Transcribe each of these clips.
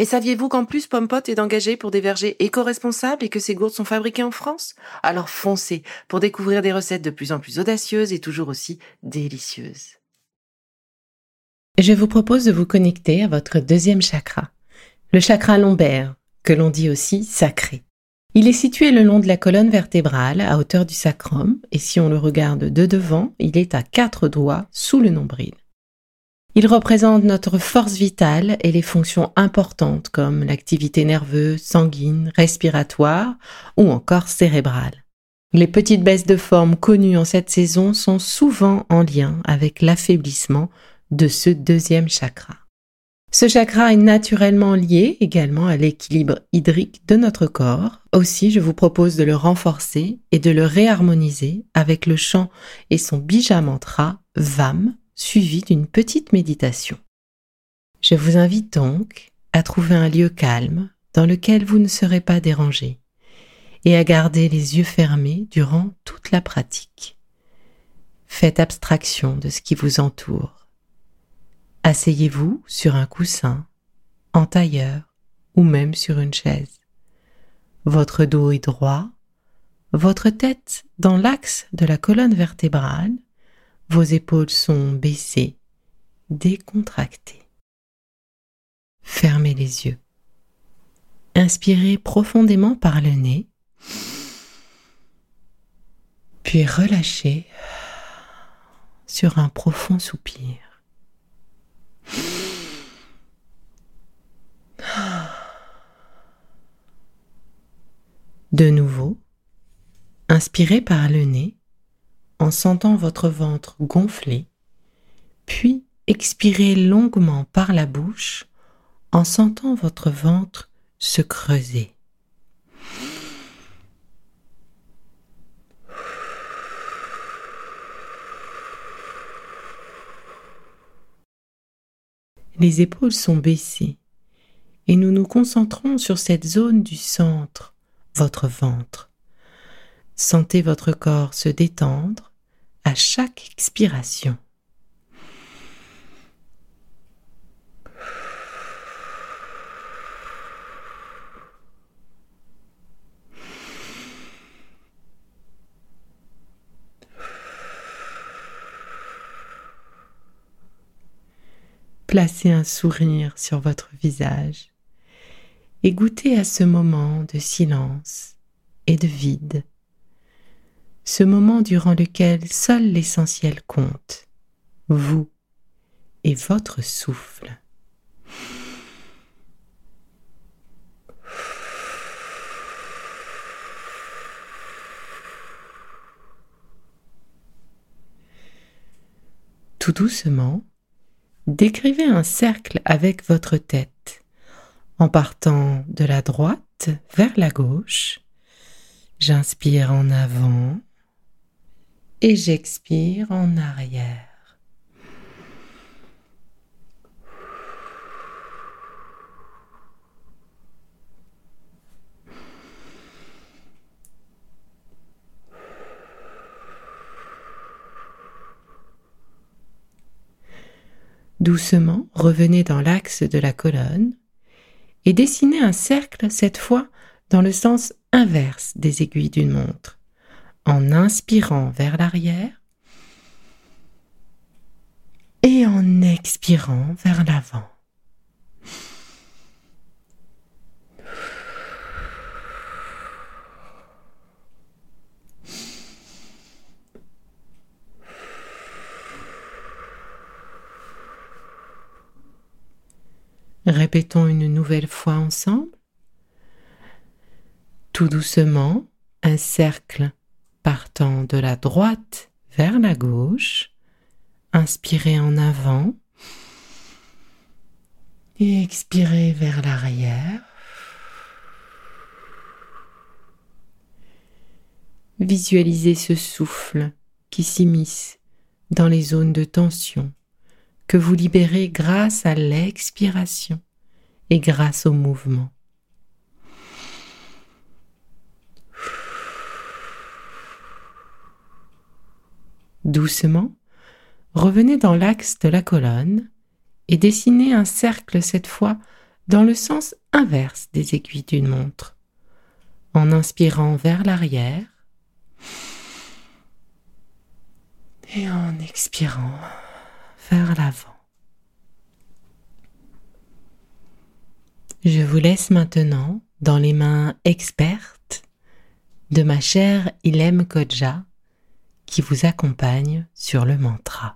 Et saviez-vous qu'en plus Pompot est engagé pour des vergers éco-responsables et que ces gourdes sont fabriquées en France? Alors foncez pour découvrir des recettes de plus en plus audacieuses et toujours aussi délicieuses. Je vous propose de vous connecter à votre deuxième chakra, le chakra lombaire, que l'on dit aussi sacré. Il est situé le long de la colonne vertébrale à hauteur du sacrum et si on le regarde de devant, il est à quatre doigts sous le nombril. Il représente notre force vitale et les fonctions importantes comme l'activité nerveuse, sanguine, respiratoire ou encore cérébrale. Les petites baisses de forme connues en cette saison sont souvent en lien avec l'affaiblissement de ce deuxième chakra. Ce chakra est naturellement lié également à l'équilibre hydrique de notre corps. Aussi, je vous propose de le renforcer et de le réharmoniser avec le chant et son bija mantra VAM suivi d'une petite méditation. Je vous invite donc à trouver un lieu calme dans lequel vous ne serez pas dérangé et à garder les yeux fermés durant toute la pratique. Faites abstraction de ce qui vous entoure. Asseyez-vous sur un coussin, en tailleur ou même sur une chaise. Votre dos est droit, votre tête dans l'axe de la colonne vertébrale vos épaules sont baissées, décontractées. Fermez les yeux. Inspirez profondément par le nez, puis relâchez sur un profond soupir. De nouveau, inspirez par le nez en sentant votre ventre gonfler, puis expirez longuement par la bouche en sentant votre ventre se creuser. Les épaules sont baissées et nous nous concentrons sur cette zone du centre, votre ventre. Sentez votre corps se détendre à chaque expiration. Placez un sourire sur votre visage et goûtez à ce moment de silence et de vide ce moment durant lequel seul l'essentiel compte, vous et votre souffle. Tout doucement, décrivez un cercle avec votre tête, en partant de la droite vers la gauche. J'inspire en avant et j'expire en arrière. Doucement, revenez dans l'axe de la colonne et dessinez un cercle cette fois dans le sens inverse des aiguilles d'une montre en inspirant vers l'arrière et en expirant vers l'avant. Répétons une nouvelle fois ensemble. Tout doucement, un cercle partant de la droite vers la gauche. Inspirez en avant et expirez vers l'arrière. Visualisez ce souffle qui s'immisce dans les zones de tension que vous libérez grâce à l'expiration et grâce au mouvement. Doucement, revenez dans l'axe de la colonne et dessinez un cercle cette fois dans le sens inverse des aiguilles d'une montre, en inspirant vers l'arrière et en expirant vers l'avant. Je vous laisse maintenant dans les mains expertes de ma chère Ilem Kodja qui vous accompagne sur le mantra.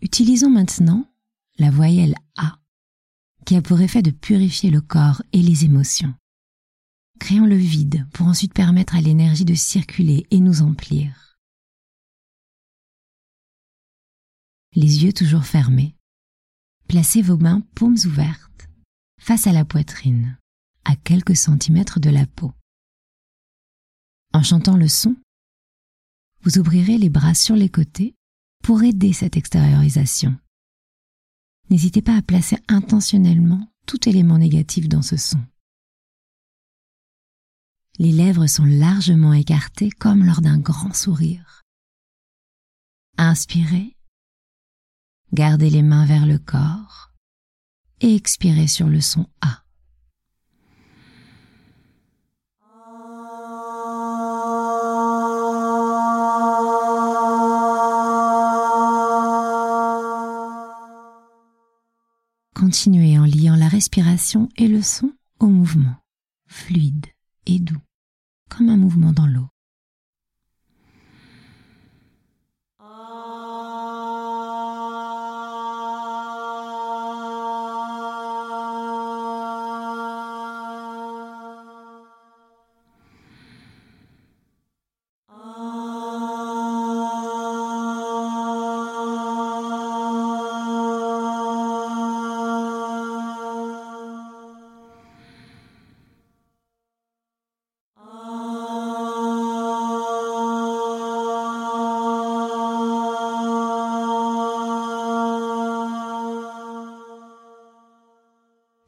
Utilisons maintenant la voyelle A qui a pour effet de purifier le corps et les émotions. Créons le vide pour ensuite permettre à l'énergie de circuler et nous emplir. les yeux toujours fermés. Placez vos mains paumes ouvertes, face à la poitrine, à quelques centimètres de la peau. En chantant le son, vous ouvrirez les bras sur les côtés pour aider cette extériorisation. N'hésitez pas à placer intentionnellement tout élément négatif dans ce son. Les lèvres sont largement écartées comme lors d'un grand sourire. Inspirez Gardez les mains vers le corps et expirez sur le son A. Continuez en liant la respiration et le son au mouvement, fluide et doux, comme un mouvement dans l'eau.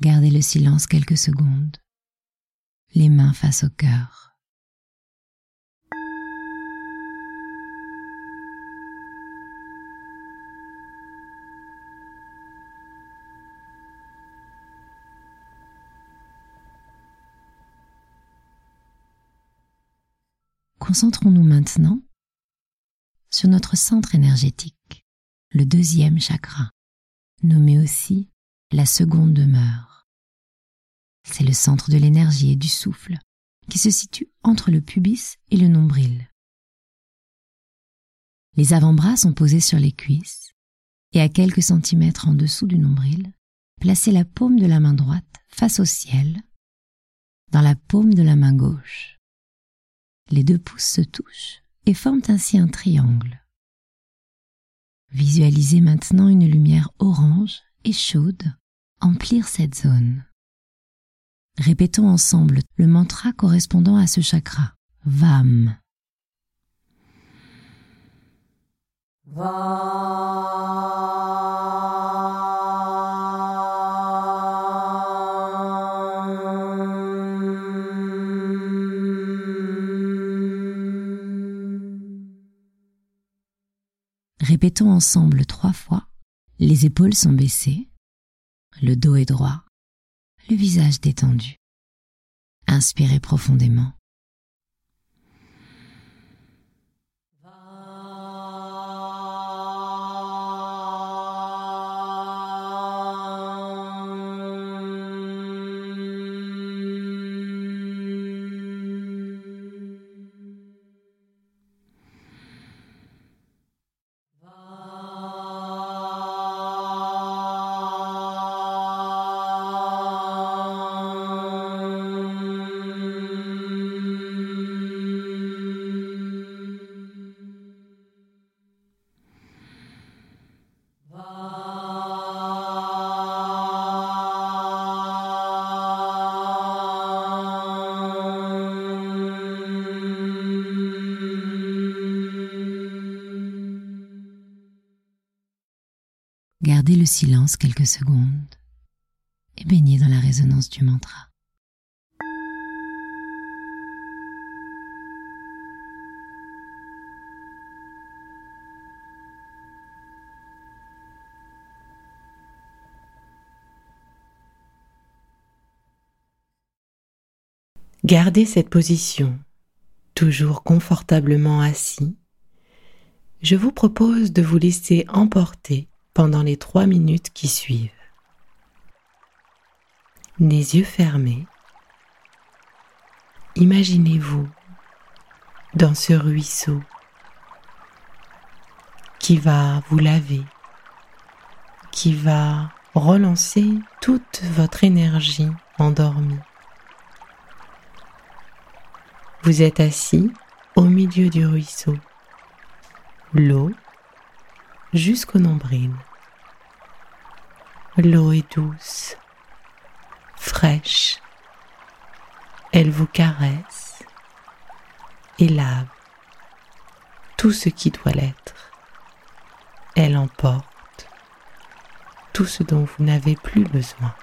Gardez le silence quelques secondes, les mains face au cœur. Concentrons-nous maintenant sur notre centre énergétique, le deuxième chakra, nommé aussi la seconde demeure. C'est le centre de l'énergie et du souffle qui se situe entre le pubis et le nombril. Les avant-bras sont posés sur les cuisses et à quelques centimètres en dessous du nombril, placez la paume de la main droite face au ciel dans la paume de la main gauche. Les deux pouces se touchent et forment ainsi un triangle. Visualisez maintenant une lumière orange et chaude emplir cette zone. Répétons ensemble le mantra correspondant à ce chakra. Vam. Répétons ensemble trois fois. Les épaules sont baissées, le dos est droit, le visage détendu. Inspirez profondément. Le silence quelques secondes et baignez dans la résonance du mantra. Gardez cette position, toujours confortablement assis. Je vous propose de vous laisser emporter pendant les trois minutes qui suivent. Les yeux fermés, imaginez-vous dans ce ruisseau qui va vous laver, qui va relancer toute votre énergie endormie. Vous êtes assis au milieu du ruisseau, l'eau jusqu'au nombril. L'eau est douce, fraîche. Elle vous caresse et lave tout ce qui doit l'être. Elle emporte tout ce dont vous n'avez plus besoin.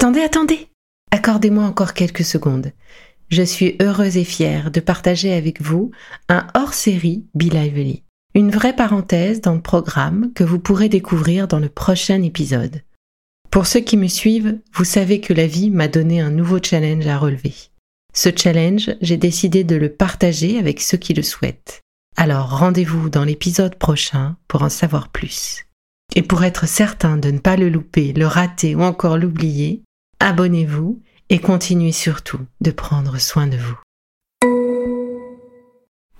Attendez, attendez. Accordez-moi encore quelques secondes. Je suis heureuse et fière de partager avec vous un hors-série Be Lively. Une vraie parenthèse dans le programme que vous pourrez découvrir dans le prochain épisode. Pour ceux qui me suivent, vous savez que la vie m'a donné un nouveau challenge à relever. Ce challenge, j'ai décidé de le partager avec ceux qui le souhaitent. Alors rendez-vous dans l'épisode prochain pour en savoir plus. Et pour être certain de ne pas le louper, le rater ou encore l'oublier, abonnez-vous et continuez surtout de prendre soin de vous.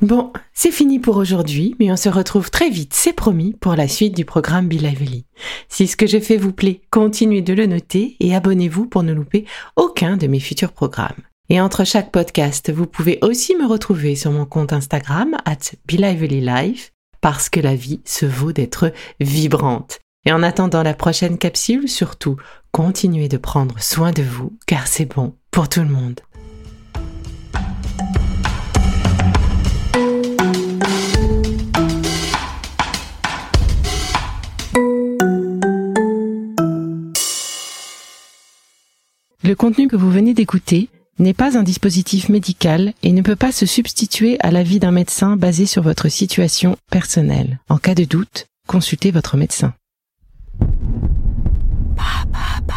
Bon, c'est fini pour aujourd'hui, mais on se retrouve très vite, c'est promis, pour la suite du programme Be Lively. Si ce que j'ai fait vous plaît, continuez de le noter et abonnez-vous pour ne louper aucun de mes futurs programmes. Et entre chaque podcast, vous pouvez aussi me retrouver sur mon compte Instagram, at Life, parce que la vie se vaut d'être vibrante. Et en attendant la prochaine capsule, surtout, continuez de prendre soin de vous, car c'est bon pour tout le monde. Le contenu que vous venez d'écouter n'est pas un dispositif médical et ne peut pas se substituer à l'avis d'un médecin basé sur votre situation personnelle. En cas de doute, consultez votre médecin. Up, up.